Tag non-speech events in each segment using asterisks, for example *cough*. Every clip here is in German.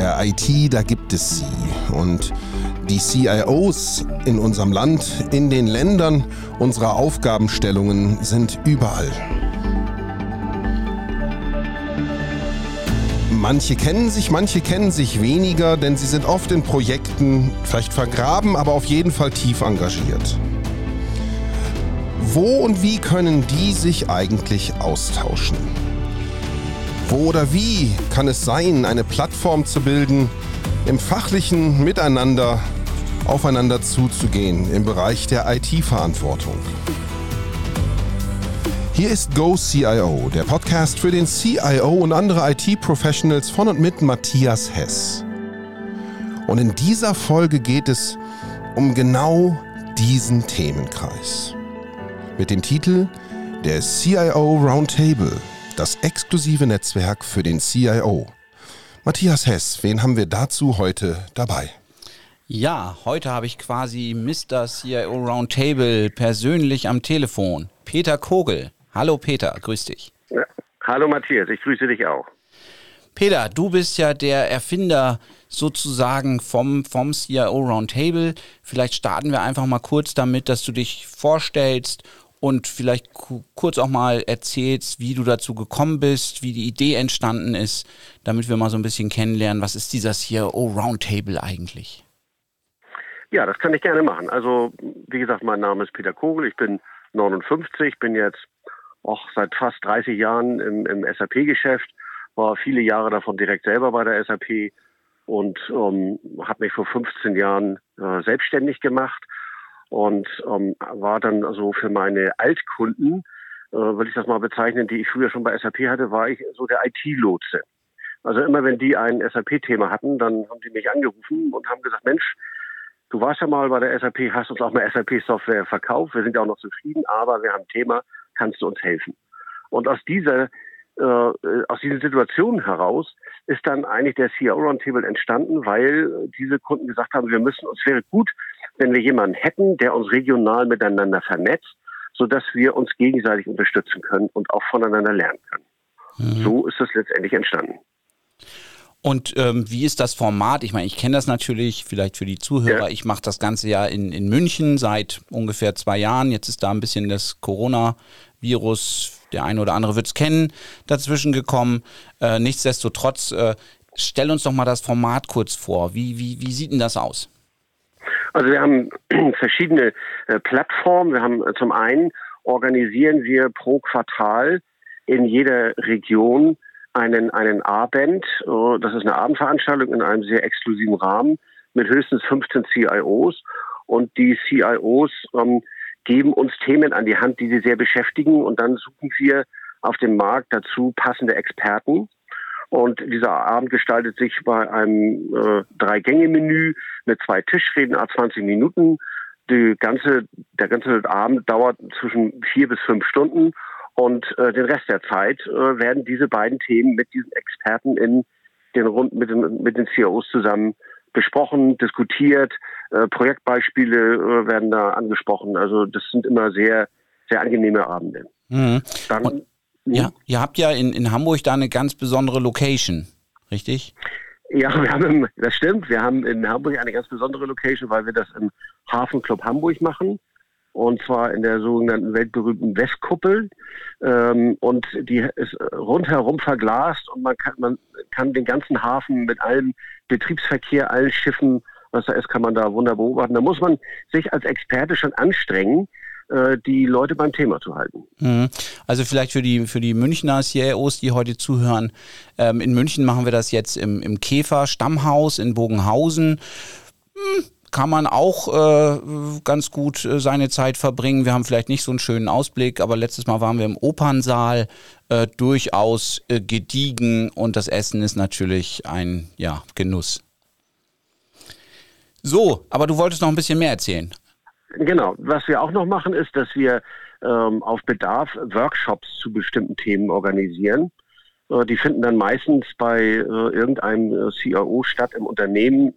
der IT, da gibt es sie. Und die CIOs in unserem Land, in den Ländern unserer Aufgabenstellungen sind überall. Manche kennen sich, manche kennen sich weniger, denn sie sind oft in Projekten, vielleicht vergraben, aber auf jeden Fall tief engagiert. Wo und wie können die sich eigentlich austauschen? Wo oder wie kann es sein, eine Plattform zu bilden, im fachlichen Miteinander aufeinander zuzugehen im Bereich der IT-Verantwortung? Hier ist Go CIO, der Podcast für den CIO und andere IT-Professionals von und mit Matthias Hess. Und in dieser Folge geht es um genau diesen Themenkreis. Mit dem Titel Der CIO Roundtable, das exklusive Netzwerk für den CIO. Matthias Hess, wen haben wir dazu heute dabei? Ja, heute habe ich quasi Mr. CIO Roundtable persönlich am Telefon. Peter Kogel. Hallo Peter, grüß dich. Ja. Hallo Matthias, ich grüße dich auch. Peter, du bist ja der Erfinder sozusagen vom, vom CIO Roundtable. Vielleicht starten wir einfach mal kurz damit, dass du dich vorstellst und vielleicht kurz auch mal erzählst, wie du dazu gekommen bist, wie die Idee entstanden ist, damit wir mal so ein bisschen kennenlernen, was ist dieser CIO Roundtable eigentlich? Ja, das kann ich gerne machen. Also, wie gesagt, mein Name ist Peter Kogel, ich bin 59, bin jetzt auch seit fast 30 Jahren im, im SAP-Geschäft, war viele Jahre davon direkt selber bei der SAP und ähm, habe mich vor 15 Jahren äh, selbstständig gemacht und ähm, war dann also für meine Altkunden, äh, will ich das mal bezeichnen, die ich früher schon bei SAP hatte, war ich so der IT-Lotse. Also immer wenn die ein SAP-Thema hatten, dann haben die mich angerufen und haben gesagt, Mensch, du warst ja mal bei der SAP, hast uns auch mal SAP-Software verkauft, wir sind ja auch noch zufrieden, aber wir haben ein Thema, kannst du uns helfen? Und aus dieser äh, aus dieser Situation heraus ist dann eigentlich der CIO Roundtable entstanden, weil diese Kunden gesagt haben, wir müssen uns wäre gut, wenn wir jemanden hätten, der uns regional miteinander vernetzt, sodass wir uns gegenseitig unterstützen können und auch voneinander lernen können. Mhm. So ist das letztendlich entstanden. Und ähm, wie ist das Format? Ich meine, ich kenne das natürlich, vielleicht für die Zuhörer. Ja. Ich mache das ganze ja in, in München seit ungefähr zwei Jahren. Jetzt ist da ein bisschen das Corona-Virus, der eine oder andere wird es kennen, dazwischen gekommen. Äh, nichtsdestotrotz, äh, stell uns doch mal das Format kurz vor. Wie, wie, wie sieht denn das aus? Also wir haben *clears throat* verschiedene äh, Plattformen. Wir haben äh, zum einen organisieren wir pro Quartal in jeder Region einen, einen Abend. Das ist eine Abendveranstaltung in einem sehr exklusiven Rahmen mit höchstens 15 CIOs. Und die CIOs ähm, geben uns Themen an die Hand, die sie sehr beschäftigen. Und dann suchen wir auf dem Markt dazu passende Experten. Und dieser Abend gestaltet sich bei einem äh, Drei-Gänge-Menü mit zwei Tischreden, a 20 Minuten. Die ganze, der ganze Abend dauert zwischen vier bis fünf Stunden. Und äh, den Rest der Zeit äh, werden diese beiden Themen mit diesen Experten in den Runden mit den, mit den CEOs zusammen besprochen, diskutiert. Äh, Projektbeispiele äh, werden da angesprochen. Also das sind immer sehr, sehr angenehme Abende. Mhm. Dann, ja, ihr habt ja in, in Hamburg da eine ganz besondere Location, richtig? Ja, wir haben, das stimmt. Wir haben in Hamburg eine ganz besondere Location, weil wir das im Hafenclub Hamburg machen und zwar in der sogenannten weltberühmten Westkuppel. Ähm, und die ist rundherum verglast und man kann, man kann den ganzen Hafen mit allem Betriebsverkehr, allen Schiffen, was da ist, kann man da wunderbar beobachten. Da muss man sich als Experte schon anstrengen, die Leute beim Thema zu halten. Mhm. Also vielleicht für die, für die Münchner CIOs, die heute zuhören. Ähm, in München machen wir das jetzt im, im Käfer Stammhaus in Bogenhausen. Hm kann man auch äh, ganz gut äh, seine Zeit verbringen. Wir haben vielleicht nicht so einen schönen Ausblick, aber letztes Mal waren wir im Opernsaal, äh, durchaus äh, gediegen und das Essen ist natürlich ein ja, Genuss. So, aber du wolltest noch ein bisschen mehr erzählen. Genau, was wir auch noch machen, ist, dass wir ähm, auf Bedarf Workshops zu bestimmten Themen organisieren. Äh, die finden dann meistens bei äh, irgendeinem äh, CIO statt im Unternehmen.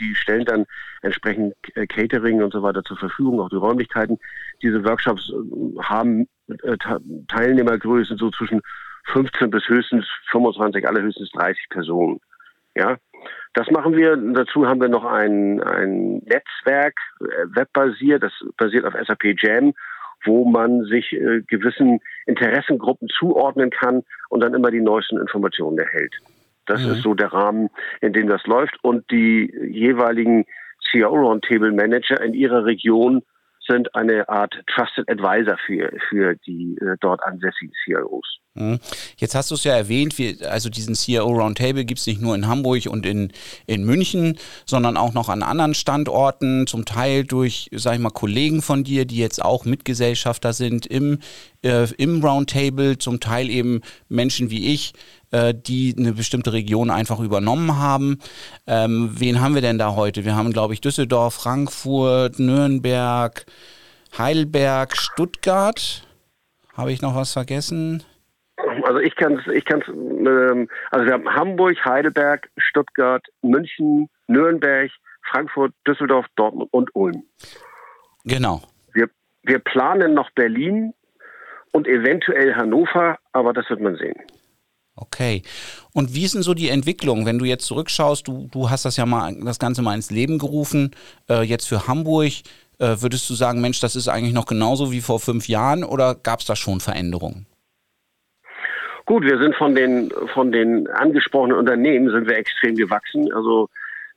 Die stellen dann entsprechend Catering und so weiter zur Verfügung, auch die Räumlichkeiten. Diese Workshops haben Teilnehmergrößen so zwischen 15 bis höchstens 25, allerhöchstens 30 Personen. Ja, Das machen wir. Dazu haben wir noch ein, ein Netzwerk, äh, webbasiert, das basiert auf SAP Jam, wo man sich äh, gewissen Interessengruppen zuordnen kann und dann immer die neuesten Informationen erhält. Das mhm. ist so der Rahmen, in dem das läuft. Und die jeweiligen CIO Roundtable Manager in ihrer Region sind eine Art Trusted Advisor für, für die äh, dort ansässigen CIOs. Mhm. Jetzt hast du es ja erwähnt, wir, also diesen CIO Roundtable gibt es nicht nur in Hamburg und in, in München, sondern auch noch an anderen Standorten, zum Teil durch, sag ich mal, Kollegen von dir, die jetzt auch Mitgesellschafter sind im, äh, im Roundtable, zum Teil eben Menschen wie ich, äh, die eine bestimmte Region einfach übernommen haben. Ähm, wen haben wir denn da heute? Wir haben, glaube ich, Düsseldorf, Frankfurt, Nürnberg, Heidelberg, Stuttgart. Habe ich noch was vergessen? Also ich kann es, ich kann's, ähm, also wir haben Hamburg, Heidelberg, Stuttgart, München, Nürnberg, Frankfurt, Düsseldorf, Dortmund und Ulm. Genau. Wir, wir planen noch Berlin und eventuell Hannover, aber das wird man sehen. Okay. Und wie ist denn so die Entwicklung, wenn du jetzt zurückschaust? Du, du hast das ja mal das Ganze mal ins Leben gerufen, äh, jetzt für Hamburg. Äh, würdest du sagen, Mensch, das ist eigentlich noch genauso wie vor fünf Jahren oder gab es da schon Veränderungen? Gut, wir sind von den von den angesprochenen Unternehmen sind wir extrem gewachsen. Also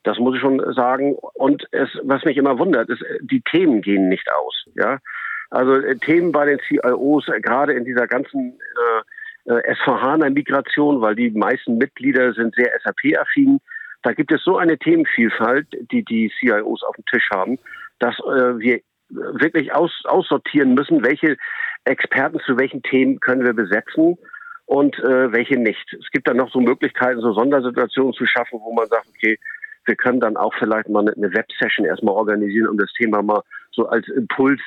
das muss ich schon sagen. Und es, was mich immer wundert, ist, die Themen gehen nicht aus. Ja, also äh, Themen bei den CIOs, äh, gerade in dieser ganzen äh, äh, S4HANA-Migration, weil die meisten Mitglieder sind sehr SAP-affin. Da gibt es so eine Themenvielfalt, die die CIOs auf dem Tisch haben, dass äh, wir wirklich aus, aussortieren müssen, welche Experten zu welchen Themen können wir besetzen und äh, welche nicht. Es gibt dann noch so Möglichkeiten, so Sondersituationen zu schaffen, wo man sagt, okay, wir können dann auch vielleicht mal eine Web-Session erstmal organisieren, um das Thema mal so als Impuls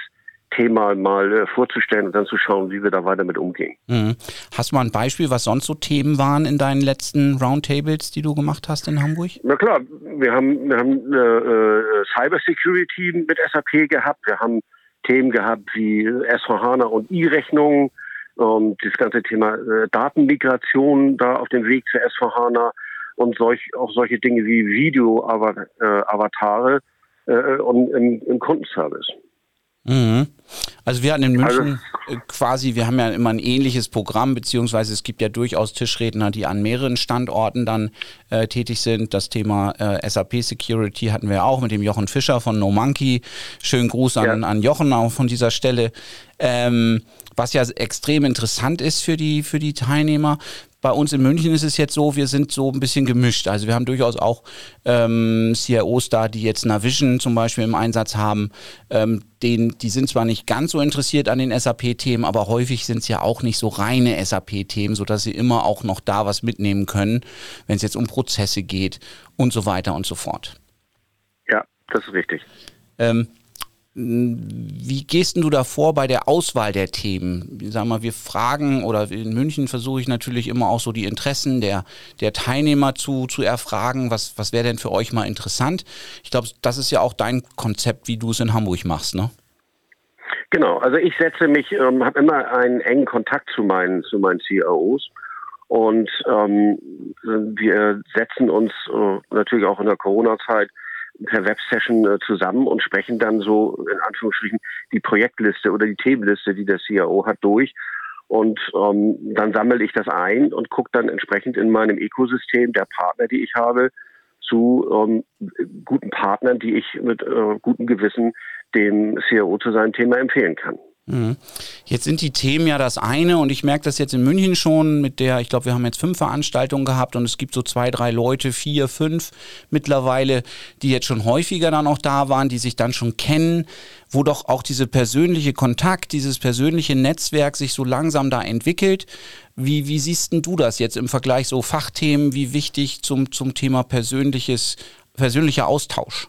Thema mal äh, vorzustellen und dann zu schauen, wie wir da weiter mit umgehen. Mhm. Hast du mal ein Beispiel, was sonst so Themen waren in deinen letzten Roundtables, die du gemacht hast in Hamburg? Na klar, wir haben, wir haben äh, äh Cybersecurity mit SAP gehabt, wir haben Themen gehabt wie S4HANA und E-Rechnungen, ähm, das ganze Thema äh, Datenmigration da auf dem Weg zu S4HANA und solch, auch solche Dinge wie Video-Avatare äh, äh, und im, im Kundenservice. Mhm. Also wir hatten in München also, quasi, wir haben ja immer ein ähnliches Programm, beziehungsweise es gibt ja durchaus Tischredner, die an mehreren Standorten dann äh, tätig sind. Das Thema äh, SAP Security hatten wir auch mit dem Jochen Fischer von No Monkey. Schönen Gruß an, ja. an Jochen auch von dieser Stelle. Ähm, was ja extrem interessant ist für die, für die Teilnehmer. Bei uns in München ist es jetzt so, wir sind so ein bisschen gemischt. Also wir haben durchaus auch ähm, CIOs da, die jetzt Navision zum Beispiel im Einsatz haben. Ähm, den, die sind zwar nicht ganz so interessiert an den SAP-Themen, aber häufig sind es ja auch nicht so reine SAP-Themen, sodass sie immer auch noch da was mitnehmen können, wenn es jetzt um Prozesse geht und so weiter und so fort. Ja, das ist richtig. Ähm, wie gehst du da vor bei der Auswahl der Themen? Sag mal, wir fragen oder in München versuche ich natürlich immer auch so die Interessen der, der Teilnehmer zu, zu erfragen. Was, was wäre denn für euch mal interessant? Ich glaube, das ist ja auch dein Konzept, wie du es in Hamburg machst, ne? Genau, also ich setze mich, ähm, habe immer einen engen Kontakt zu meinen, zu meinen CIOs und ähm, wir setzen uns äh, natürlich auch in der Corona-Zeit per Websession äh, zusammen und sprechen dann so in Anführungsstrichen die Projektliste oder die Themenliste, die der CIO hat, durch. Und ähm, dann sammle ich das ein und gucke dann entsprechend in meinem Ökosystem der Partner, die ich habe, zu ähm, guten Partnern, die ich mit äh, gutem Gewissen dem CIO zu seinem Thema empfehlen kann. Mhm. Jetzt sind die Themen ja das eine und ich merke das jetzt in München schon mit der, ich glaube, wir haben jetzt fünf Veranstaltungen gehabt und es gibt so zwei, drei Leute, vier, fünf mittlerweile, die jetzt schon häufiger dann auch da waren, die sich dann schon kennen, wo doch auch diese persönliche Kontakt, dieses persönliche Netzwerk sich so langsam da entwickelt. Wie, wie siehst denn du das jetzt im Vergleich so Fachthemen, wie wichtig zum, zum Thema persönliches, persönlicher Austausch?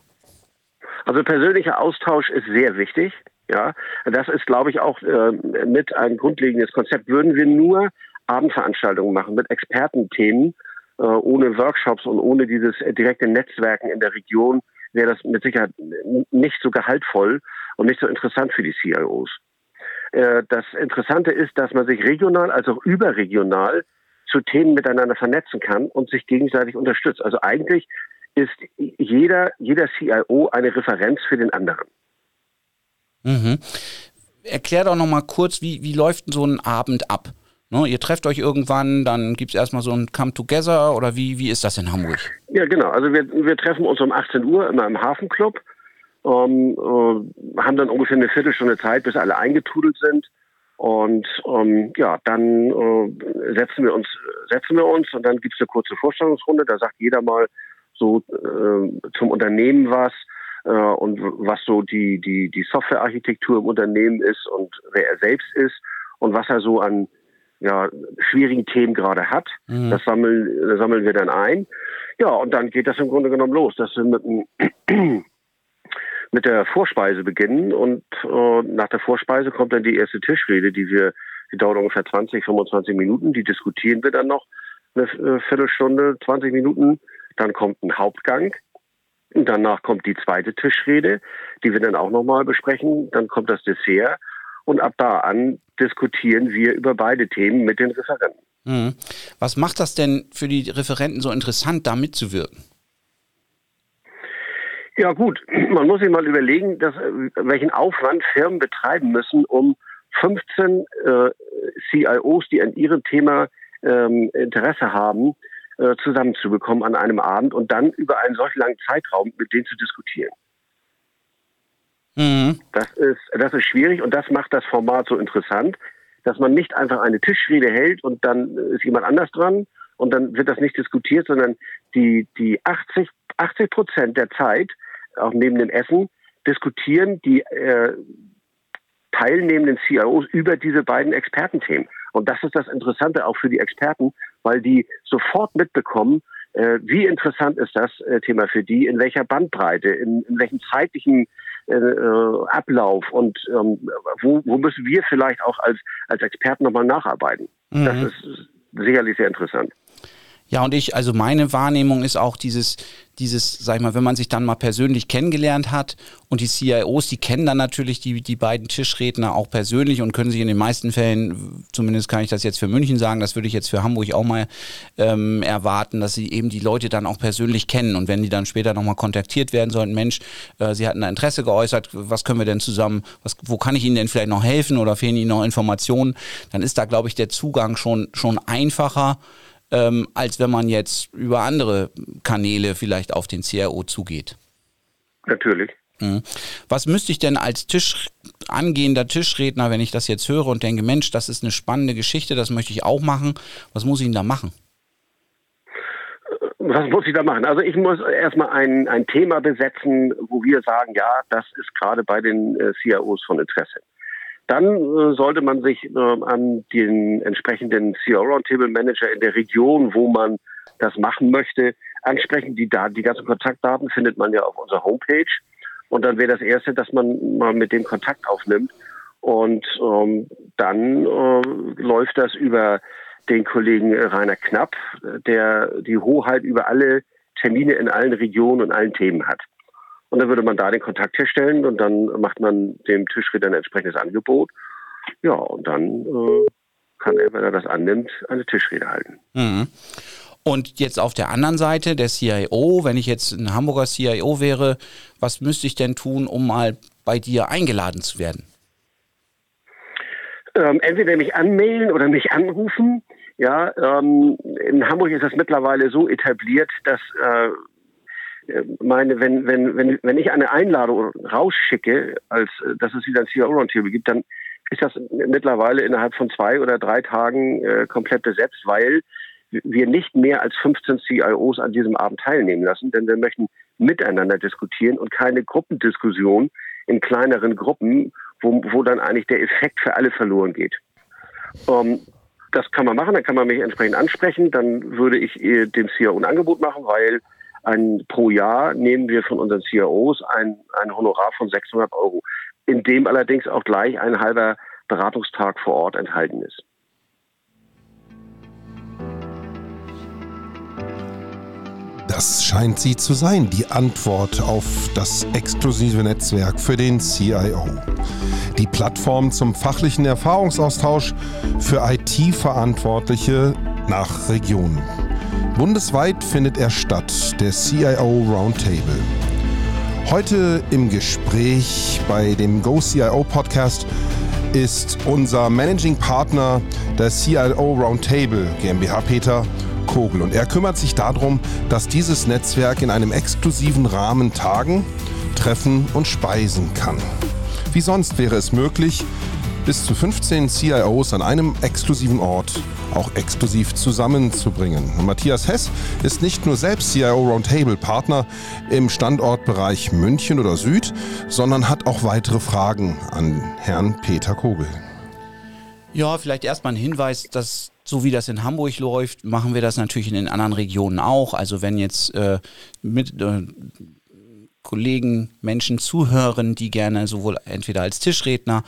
Also persönlicher Austausch ist sehr wichtig. Ja, das ist, glaube ich, auch äh, mit ein grundlegendes Konzept. Würden wir nur Abendveranstaltungen machen mit Expertenthemen, äh, ohne Workshops und ohne dieses direkte Netzwerken in der Region, wäre das mit Sicherheit nicht so gehaltvoll und nicht so interessant für die CIOs. Äh, das Interessante ist, dass man sich regional als auch überregional zu Themen miteinander vernetzen kann und sich gegenseitig unterstützt. Also eigentlich ist jeder, jeder CIO eine Referenz für den anderen. Mhm. Erklär doch nochmal kurz, wie, wie läuft so ein Abend ab? Ne, ihr trefft euch irgendwann, dann gibt es erstmal so ein Come-Together oder wie, wie ist das in Hamburg? Ja, genau. Also wir, wir treffen uns um 18 Uhr immer im Hafenclub, ähm, äh, haben dann ungefähr eine Viertelstunde Zeit, bis alle eingetrudelt sind. Und ähm, ja, dann äh, setzen wir uns, setzen wir uns und dann gibt es eine kurze Vorstellungsrunde. Da sagt jeder mal so äh, zum Unternehmen was äh, und was so die die die Softwarearchitektur im Unternehmen ist und wer er selbst ist und was er so an ja, schwierigen Themen gerade hat. Mhm. Das sammeln, das sammeln wir dann ein. Ja, und dann geht das im Grunde genommen los, dass wir mit, *clears throat* mit der Vorspeise beginnen und äh, nach der Vorspeise kommt dann die erste Tischrede, die wir, die dauert ungefähr 20, 25 Minuten, die diskutieren wir dann noch eine äh, Viertelstunde, 20 Minuten. Dann kommt ein Hauptgang. Danach kommt die zweite Tischrede, die wir dann auch nochmal besprechen. Dann kommt das Dessert. Und ab da an diskutieren wir über beide Themen mit den Referenten. Mhm. Was macht das denn für die Referenten so interessant, da mitzuwirken? Ja gut, *clears throat* man muss sich mal überlegen, dass, welchen Aufwand Firmen betreiben müssen, um 15 äh, CIOs, die an ihrem Thema ähm, Interesse haben, äh, zusammenzubekommen an einem Abend und dann über einen solch langen Zeitraum mit denen zu diskutieren. Mhm. Das, ist, das ist schwierig und das macht das Format so interessant, dass man nicht einfach eine Tischrede hält und dann ist jemand anders dran und dann wird das nicht diskutiert, sondern die, die 80, 80 Prozent der Zeit, auch neben dem Essen, diskutieren die äh, teilnehmenden CIOs über diese beiden Expertenthemen. Und das ist das Interessante auch für die Experten, weil die sofort mitbekommen, äh, wie interessant ist das äh, Thema für die, in welcher Bandbreite, in, in welchem zeitlichen äh, äh, Ablauf und ähm, wo, wo müssen wir vielleicht auch als, als Experten nochmal nacharbeiten. Mhm. Das ist sicherlich sehr interessant. Ja, und ich, also meine Wahrnehmung ist auch dieses, dieses, sag ich mal, wenn man sich dann mal persönlich kennengelernt hat und die CIOs, die kennen dann natürlich die, die beiden Tischredner auch persönlich und können sich in den meisten Fällen, zumindest kann ich das jetzt für München sagen, das würde ich jetzt für Hamburg auch mal ähm, erwarten, dass sie eben die Leute dann auch persönlich kennen. Und wenn die dann später nochmal kontaktiert werden sollten, Mensch, äh, sie hatten da Interesse geäußert, was können wir denn zusammen, was, wo kann ich Ihnen denn vielleicht noch helfen oder fehlen Ihnen noch Informationen, dann ist da, glaube ich, der Zugang schon, schon einfacher ähm, als wenn man jetzt über andere Kanäle vielleicht auf den CRO zugeht. Natürlich. Mhm. Was müsste ich denn als Tisch, angehender Tischredner, wenn ich das jetzt höre und denke, Mensch, das ist eine spannende Geschichte, das möchte ich auch machen, was muss ich denn da machen? Was muss ich da machen? Also ich muss erstmal ein, ein Thema besetzen, wo wir sagen, ja, das ist gerade bei den äh, CIOs von Interesse. Dann äh, sollte man sich äh, an den entsprechenden CEO Roundtable Manager in der Region, wo man das machen möchte, ansprechen. Die, Daten, die ganzen Kontaktdaten findet man ja auf unserer Homepage. Und dann wäre das Erste, dass man mal mit dem Kontakt aufnimmt. Und ähm, dann äh, läuft das über den Kollegen Rainer Knapp, der die Hoheit über alle Termine in allen Regionen und allen Themen hat. Und dann würde man da den Kontakt herstellen und dann macht man dem Tischredner ein entsprechendes Angebot. Ja, und dann äh, kann er, wenn er das annimmt, eine Tischrede halten. Mhm. Und jetzt auf der anderen Seite der CIO, wenn ich jetzt ein Hamburger CIO wäre, was müsste ich denn tun, um mal bei dir eingeladen zu werden? Ähm, entweder mich anmailen oder mich anrufen. Ja, ähm, in Hamburg ist das mittlerweile so etabliert, dass äh, äh, meine, wenn, wenn, wenn, wenn ich eine Einladung rausschicke, als äh, dass es wieder ein CEO Roundtable gibt, dann ist das mittlerweile innerhalb von zwei oder drei Tagen äh, komplett besetzt, weil wir nicht mehr als 15 CIOs an diesem Abend teilnehmen lassen, denn wir möchten miteinander diskutieren und keine Gruppendiskussion in kleineren Gruppen, wo, wo dann eigentlich der Effekt für alle verloren geht. Um, ähm, das kann man machen, dann kann man mich entsprechend ansprechen, dann würde ich dem CEO ein Angebot machen, weil ein, pro Jahr nehmen wir von unseren CIOs ein, ein Honorar von 600 Euro, in dem allerdings auch gleich ein halber Beratungstag vor Ort enthalten ist. Das scheint sie zu sein, die Antwort auf das exklusive Netzwerk für den CIO. Die Plattform zum fachlichen Erfahrungsaustausch für IT-Verantwortliche nach Regionen. Bundesweit findet er statt, der CIO Roundtable. Heute im Gespräch bei dem Go CIO Podcast ist unser Managing Partner der CIO Roundtable GmbH Peter Kogel und er kümmert sich darum, dass dieses Netzwerk in einem exklusiven Rahmen tagen, treffen und speisen kann. Wie sonst wäre es möglich, bis zu 15 CIOs an einem exklusiven Ort auch exklusiv zusammenzubringen. Matthias Hess ist nicht nur selbst CIO Roundtable Partner im Standortbereich München oder Süd, sondern hat auch weitere Fragen an Herrn Peter Kogel. Ja, vielleicht erstmal ein Hinweis, dass so wie das in Hamburg läuft, machen wir das natürlich in den anderen Regionen auch. Also wenn jetzt äh, mit äh, Kollegen, Menschen zuhören, die gerne sowohl entweder als Tischredner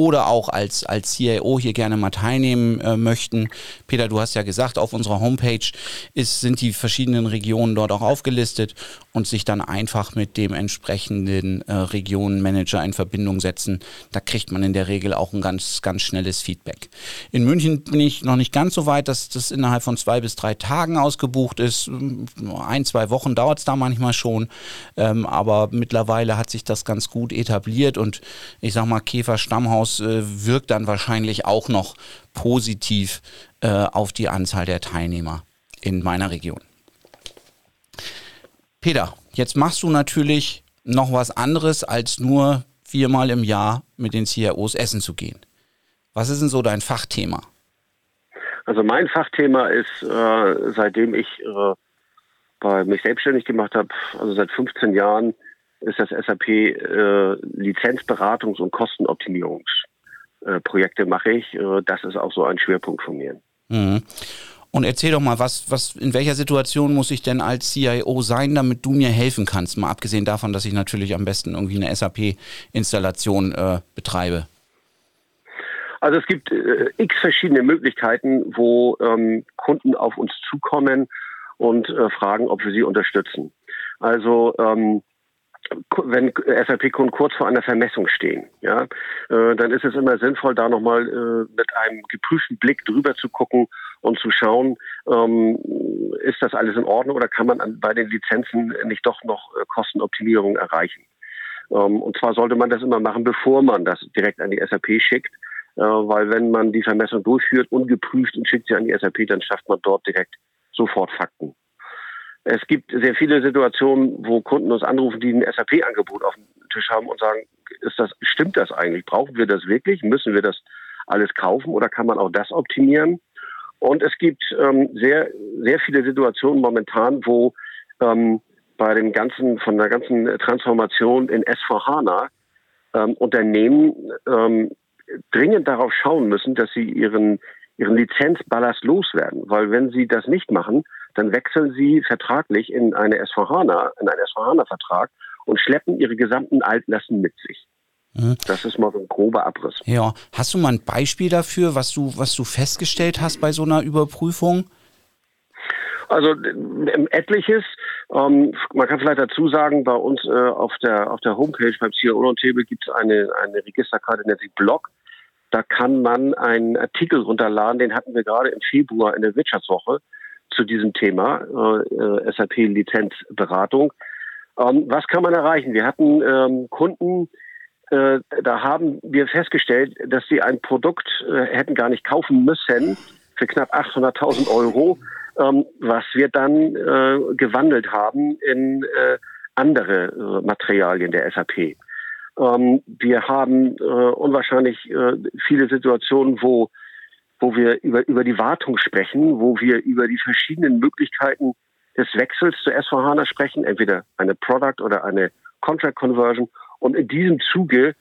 oder auch als, als CIO hier gerne mal teilnehmen äh, möchten. Peter, du hast ja gesagt, auf unserer Homepage ist, sind die verschiedenen Regionen dort auch aufgelistet und sich dann einfach mit dem entsprechenden äh, Regionenmanager in Verbindung setzen. Da kriegt man in der Regel auch ein ganz, ganz schnelles Feedback. In München bin ich noch nicht ganz so weit, dass das innerhalb von zwei bis drei Tagen ausgebucht ist. Ein, zwei Wochen dauert es da manchmal schon, ähm, aber mittlerweile hat sich das ganz gut etabliert und ich sag mal, Käfer Stammhaus Krankenhaus äh, wirkt dann wahrscheinlich auch noch positiv äh, auf die Anzahl der Teilnehmer in meiner Region. Peter, jetzt machst du natürlich noch was anderes, als nur viermal im Jahr mit den CIOs essen zu gehen. Was ist denn so dein Fachthema? Also mein Fachthema ist, äh, seitdem ich äh, bei mich selbstständig gemacht habe, also seit 15 Jahren, ist das SAP äh, Lizenzberatungs- und Kostenoptimierungsprojekte äh, mache ich. Äh, das ist auch so ein Schwerpunkt von mir. Mhm. Und erzähl doch mal, was, was, in welcher Situation muss ich denn als CIO sein, damit du mir helfen kannst? Mal abgesehen davon, dass ich natürlich am besten irgendwie eine SAP-Installation äh, betreibe. Also es gibt äh, x verschiedene Möglichkeiten, wo ähm, Kunden auf uns zukommen und äh, fragen, ob wir sie unterstützen. Also ähm, wenn SAP-Kunden kurz vor einer Vermessung stehen, ja, äh, dann ist es immer sinnvoll, da nochmal äh, mit einem geprüften Blick drüber zu gucken und zu schauen, ähm, ist das alles in Ordnung oder kann man an, bei den Lizenzen nicht doch noch äh, Kostenoptimierung erreichen? Ähm, und zwar sollte man das immer machen, bevor man das direkt an die SAP schickt, äh, weil wenn man die Vermessung durchführt, ungeprüft und schickt sie an die SAP, dann schafft man dort direkt sofort Fakten. Es gibt sehr viele Situationen, wo Kunden uns anrufen, die ein SAP-Angebot auf dem Tisch haben und sagen, ist das, stimmt das eigentlich? Brauchen wir das wirklich? Müssen wir das alles kaufen oder kann man auch das optimieren? Und es gibt ähm, sehr, sehr viele Situationen momentan, wo ähm, bei dem ganzen, von der ganzen Transformation in S4HANA ähm, Unternehmen ähm, dringend darauf schauen müssen, dass sie ihren, ihren Lizenzballast loswerden. Weil wenn sie das nicht machen, dann wechseln sie vertraglich in eine SVHANA, in einen SVHANA-Vertrag und schleppen ihre gesamten Altlasten mit sich. Mhm. Das ist mal so ein grober Abriss. Ja, hast du mal ein Beispiel dafür, was du, was du festgestellt hast bei so einer Überprüfung? Also etliches. Ähm, man kann vielleicht dazu sagen, bei uns äh, auf der auf der Homepage beim CIO Table gibt es eine eine Registerkarte, nennt sich Blog. Da kann man einen Artikel runterladen, den hatten wir gerade im Februar in der Wirtschaftswoche zu diesem Thema äh, SAP-Lizenzberatung. Ähm, was kann man erreichen? Wir hatten ähm, Kunden, äh, da haben wir festgestellt, dass sie ein Produkt äh, hätten gar nicht kaufen müssen für knapp 800.000 Euro, ähm, was wir dann äh, gewandelt haben in äh, andere äh, Materialien der SAP. Ähm, wir haben äh, unwahrscheinlich viele Situationen, wo wo wir über, über die Wartung sprechen, wo wir über die verschiedenen Möglichkeiten des Wechsels zu S4HANA sprechen, entweder eine Product oder eine Contract Conversion. Und in diesem Zuge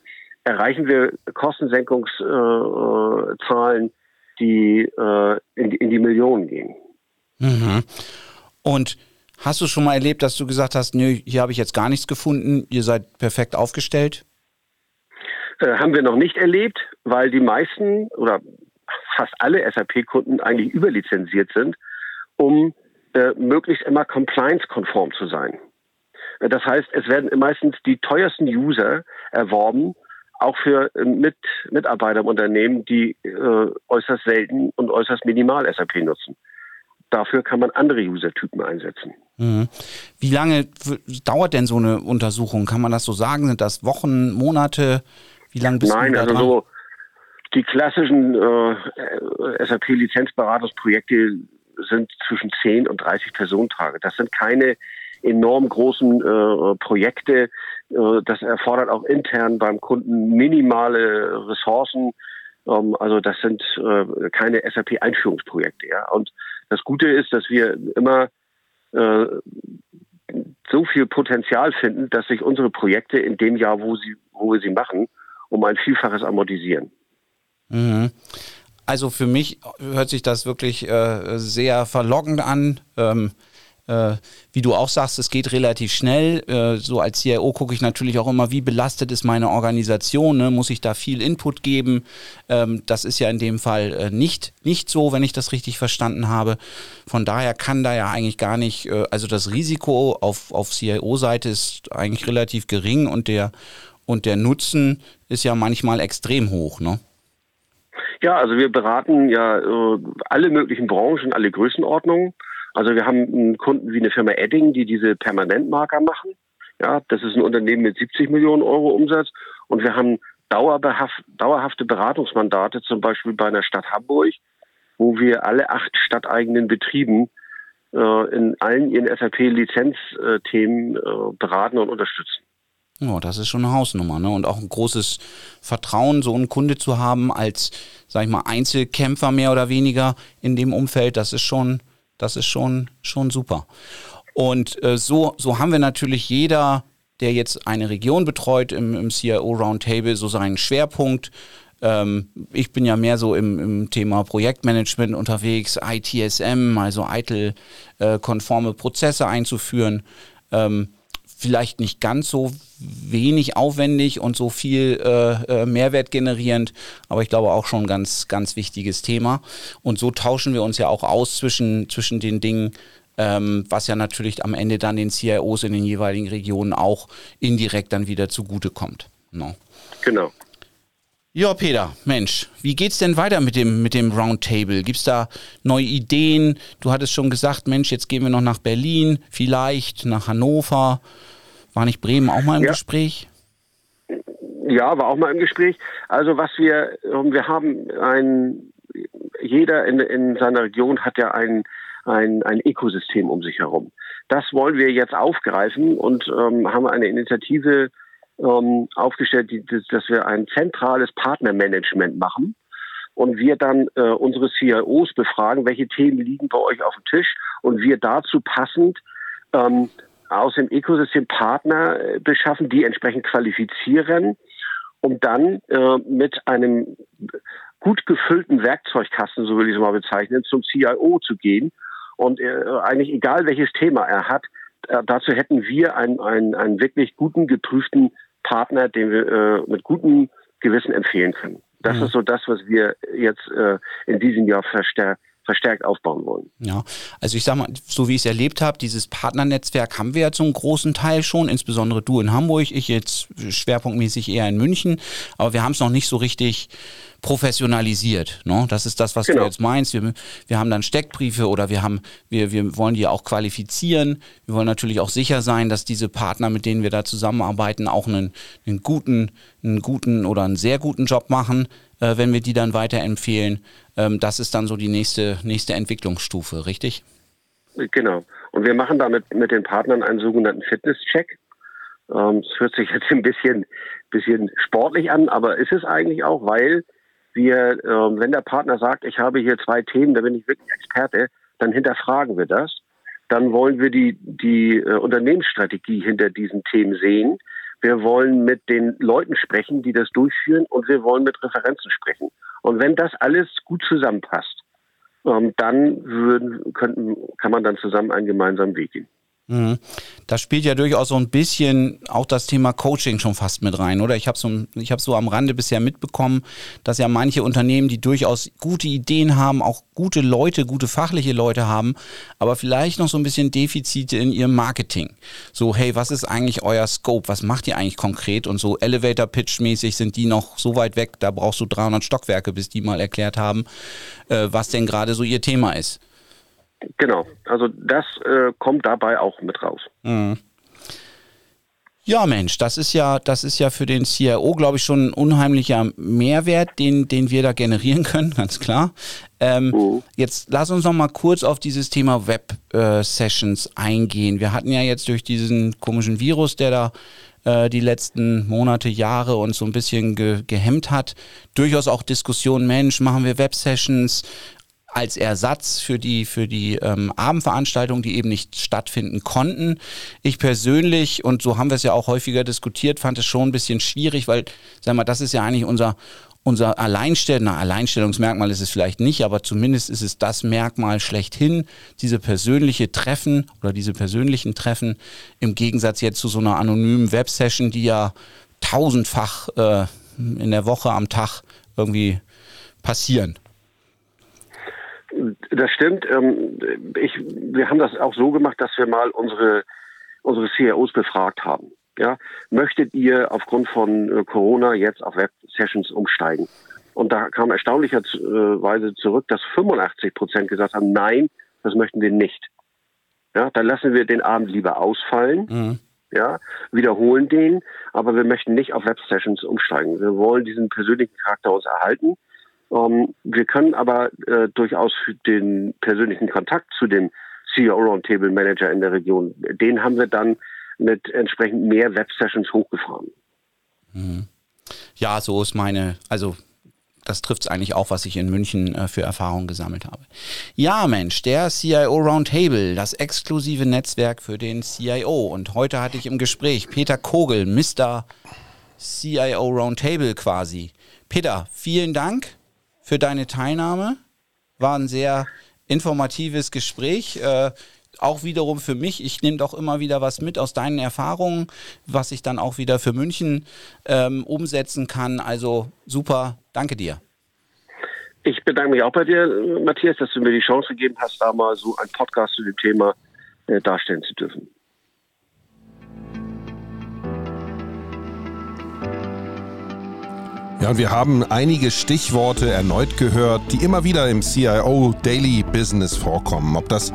erreichen wir Kostensenkungszahlen, die äh, in, in, die Millionen gehen. Mhm. Und hast du schon mal erlebt, dass du gesagt hast, nö, hier habe ich jetzt gar nichts gefunden, ihr seid perfekt aufgestellt? Äh, haben wir noch nicht erlebt, weil die meisten oder fast alle SAP-Kunden eigentlich überlizenziert sind, um äh, möglichst immer compliance-konform zu sein. Äh, das heißt, es werden meistens die teuersten User erworben, auch für äh, mit, Mitarbeiter im Unternehmen, die äh, äußerst selten und äußerst minimal SAP nutzen. dafür kann man andere User-Typen einsetzen. Mhm. Wie lange dauert denn so eine Untersuchung? Kann man das so sagen? Sind das Wochen, Monate? Wie lange bist Nein, du da also dran? so die klassischen äh, SAP-Lizenzberatungsprojekte sind zwischen 10 und 30 Personentage. Das sind keine enorm großen äh, Projekte. Äh, das erfordert auch intern beim Kunden minimale Ressourcen. Ähm, also das sind äh, keine SAP-Einführungsprojekte. Ja? Und das Gute ist, dass wir immer äh, so viel Potenzial finden, dass sich unsere Projekte in dem Jahr, wo, sie, wo wir sie machen, um ein Vielfaches amortisieren. Mhm. Also für mich hört sich das wirklich äh, sehr verlockend an. Ähm, äh, wie du auch sagst, es geht relativ schnell. Äh, so als CIO gucke ich natürlich auch immer, wie belastet ist meine Organisation. Ne? Muss ich da viel Input geben? Ähm, das ist ja in dem Fall äh, nicht, nicht so, wenn ich das richtig verstanden habe. Von daher kann da ja eigentlich gar nicht, äh, also das Risiko auf, auf CIO-Seite ist eigentlich relativ gering und der, und der Nutzen ist ja manchmal extrem hoch. Ne? Ja, also wir beraten ja äh, alle möglichen Branchen, alle Größenordnungen. Also wir haben einen Kunden wie eine Firma Edding, die diese Permanentmarker machen. Ja, das ist ein Unternehmen mit 70 Millionen Euro Umsatz. Und wir haben dauerhafte Beratungsmandate, zum Beispiel bei einer Stadt Hamburg, wo wir alle acht stadteigenen Betrieben äh, in allen ihren SAP-Lizenzthemen äh, beraten und unterstützen. Ja, das ist schon eine Hausnummer, ne? Und auch ein großes Vertrauen, so einen Kunde zu haben als, sag ich mal, Einzelkämpfer mehr oder weniger in dem Umfeld, das ist schon, das ist schon, schon super. Und äh, so, so haben wir natürlich jeder, der jetzt eine Region betreut im, im CIO Roundtable, so seinen Schwerpunkt. Ähm, ich bin ja mehr so im, im Thema Projektmanagement unterwegs, ITSM, also ITIL-konforme Prozesse einzuführen. Ähm, vielleicht nicht ganz so wenig aufwendig und so viel äh, äh, Mehrwert generierend, aber ich glaube auch schon ein ganz, ganz wichtiges Thema. Und so tauschen wir uns ja auch aus zwischen, zwischen den Dingen, ähm, was ja natürlich am Ende dann den CIOs in den jeweiligen Regionen auch indirekt dann wieder zugutekommt. No. Genau. Ja, Peter, Mensch, wie geht's denn weiter mit dem, mit dem Roundtable? Gibt's da neue Ideen? Du hattest schon gesagt, Mensch, jetzt gehen wir noch nach Berlin, vielleicht nach Hannover. War nicht Bremen auch mal im Ja. Gespräch? Ja, war auch mal im Gespräch. Also was wir, wir haben ein, jeder in, in seiner Region hat ja ein, ein, ein Ökosystem um sich herum. Das wollen wir jetzt aufgreifen und ähm, haben eine Initiative ähm, aufgestellt, dass wir ein zentrales Partnermanagement machen und wir dann äh, unsere CIOs befragen, welche Themen liegen bei euch auf dem Tisch und wir dazu passend ähm, aus dem Ökosystem Partner äh, beschaffen, die entsprechend qualifizieren, um dann äh, mit einem gut gefüllten Werkzeugkasten, so will ich es mal bezeichnen, zum CIO zu gehen. Und eigentlich egal welches Thema er hat, dazu hätten wir einen, einen, einen wirklich guten, geprüften Partner, den wir äh, mit gutem Gewissen empfehlen können. Das Mhm. ist so das, was wir jetzt äh, in diesem Jahr verstärkt verstärkt aufbauen wollen. Ja, also ich sag mal, so wie ich es erlebt habe, dieses Partnernetzwerk haben wir ja zum großen Teil schon, insbesondere du in Hamburg, ich jetzt schwerpunktmäßig eher in München, aber wir haben es noch nicht so richtig professionalisiert. Ne? Das ist das, was Genau. du jetzt meinst. Wir, wir haben dann Steckbriefe oder wir haben, wir, wir wollen die auch qualifizieren. Wir wollen natürlich auch sicher sein, dass diese Partner, mit denen wir da zusammenarbeiten, auch einen, einen guten, einen guten oder einen sehr guten Job machen, äh, wenn wir die dann weiterempfehlen. Ähm, das ist dann so die nächste, nächste Entwicklungsstufe, richtig? Genau. Und wir machen damit mit den Partnern einen sogenannten Fitness-Check. Ähm, Es hört sich jetzt ein bisschen, bisschen sportlich an, aber ist es eigentlich auch, weil wir, ähm, wenn der Partner sagt, ich habe hier zwei Themen, da bin ich wirklich Experte, dann hinterfragen wir das. Dann wollen wir die, die äh, Unternehmensstrategie hinter diesen Themen sehen. Wir wollen mit den Leuten sprechen, die das durchführen und wir wollen mit Referenzen sprechen. Und wenn das alles gut zusammenpasst, ähm, dann würden, könnten, kann man dann zusammen einen gemeinsamen Weg gehen. Mhm. Da spielt ja durchaus so ein bisschen auch das Thema Coaching schon fast mit rein, oder? Ich habe so, ich hab so am Rande bisher mitbekommen, dass ja manche Unternehmen, die durchaus gute Ideen haben, auch gute Leute, gute fachliche Leute haben, aber vielleicht noch so ein bisschen Defizite in ihrem Marketing. So, hey, was ist eigentlich euer Scope? Was macht ihr eigentlich konkret? Und so Elevator-Pitch-mäßig sind die noch so weit weg, da brauchst du 300 Stockwerke, bis die mal erklärt haben, äh, was denn gerade so ihr Thema ist. Genau, also das äh, kommt dabei auch mit raus. Mhm. Ja, Mensch, das ist ja, das ist ja für den CIO, glaube ich, schon ein unheimlicher Mehrwert, den, den wir da generieren *laughs* können, ganz klar. Ähm, mhm. Jetzt lass uns noch mal kurz auf dieses Thema Web-Sessions äh, eingehen. Wir hatten ja jetzt durch diesen komischen Virus, der da äh, die letzten Monate, Jahre uns so ein bisschen ge gehemmt hat, durchaus auch Diskussionen, Mensch, machen wir Web-Sessions, als Ersatz für die, für die ähm, Abendveranstaltungen, die eben nicht stattfinden konnten. Ich persönlich, und so haben wir es ja auch häufiger diskutiert, fand es schon ein bisschen schwierig, weil, sag mal, das ist ja eigentlich unser, unser Alleinstell na, Alleinstellungsmerkmal ist es vielleicht nicht, aber zumindest ist es das Merkmal schlechthin, diese persönliche Treffen oder diese persönlichen Treffen im Gegensatz jetzt zu so einer anonymen Websession, die ja tausendfach äh, in der Woche am Tag irgendwie passieren. Das stimmt. Ähm, ich, wir haben das auch so gemacht, dass wir mal unsere, unsere CIOs befragt haben. Ja, möchtet ihr aufgrund von äh, Corona jetzt auf Web-Sessions umsteigen? Und da kam erstaunlicherweise zurück, dass 85 Prozent gesagt haben, nein, das möchten wir nicht. Ja, dann lassen wir den Abend lieber ausfallen. Mhm. Ja, wiederholen den, aber wir möchten nicht auf Web-Sessions umsteigen. Wir wollen diesen persönlichen Charakter uns erhalten ähm, wir können aber äh, durchaus den persönlichen Kontakt zu dem CEO Roundtable Manager in der Region, den haben wir dann mit entsprechend mehr Web-Sessions hochgefahren. Mhm. Ja, so ist meine, also das trifft es eigentlich auch, was ich in München äh, für Erfahrungen gesammelt habe. Ja, Mensch, der CIO Roundtable, das exklusive Netzwerk für den CIO. Und heute hatte ich im Gespräch Peter Kogel, Mr. CIO Roundtable quasi. Peter, vielen Dank für deine Teilnahme. War ein sehr informatives Gespräch. Äh, auch wiederum für mich. Ich nehme doch immer wieder was mit aus deinen Erfahrungen, was ich dann auch wieder für München ähm, umsetzen kann. Also super, danke dir. Ich bedanke mich auch bei dir, Matthias, dass du mir die Chance gegeben hast, da mal so ein Podcast zu dem Thema äh, darstellen zu dürfen. Ja, und wir haben einige Stichworte erneut gehört, die immer wieder im CIO Daily Business vorkommen. Ob das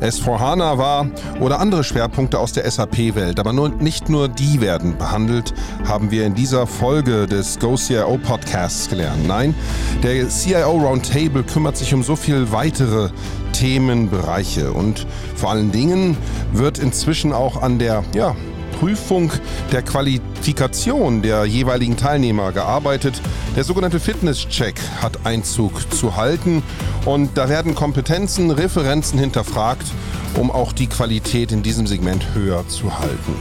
S4HANA war oder andere Schwerpunkte aus der SAP-Welt. Aber nur, nicht nur die werden behandelt, haben wir in dieser Folge des Go CIO Podcasts gelernt. Nein, der CIO Roundtable kümmert sich um so viel weitere Themenbereiche und vor allen Dingen wird inzwischen auch an der, ja, Prüfung der Qualifikation der jeweiligen Teilnehmer gearbeitet. Der sogenannte Fitness-Check hat Einzug zu halten und da werden Kompetenzen, Referenzen hinterfragt, um auch die Qualität in diesem Segment höher zu halten.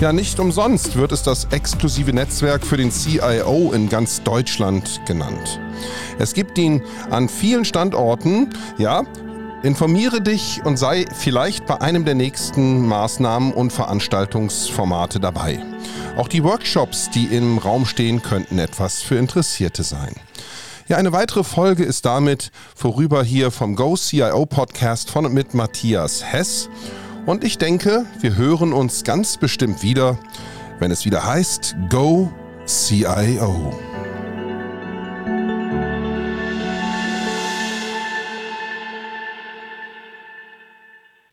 Ja, nicht umsonst wird es das exklusive Netzwerk für den CIO in ganz Deutschland genannt. Es gibt ihn an vielen Standorten, ja, Informiere dich und sei vielleicht bei einem der nächsten Maßnahmen und Veranstaltungsformate dabei. Auch die Workshops, die im Raum stehen, könnten etwas für Interessierte sein. Ja, eine weitere Folge ist damit vorüber hier vom Go CIO Podcast von und mit Matthias Hess. Und ich denke, wir hören uns ganz bestimmt wieder, wenn es wieder heißt Go CIO.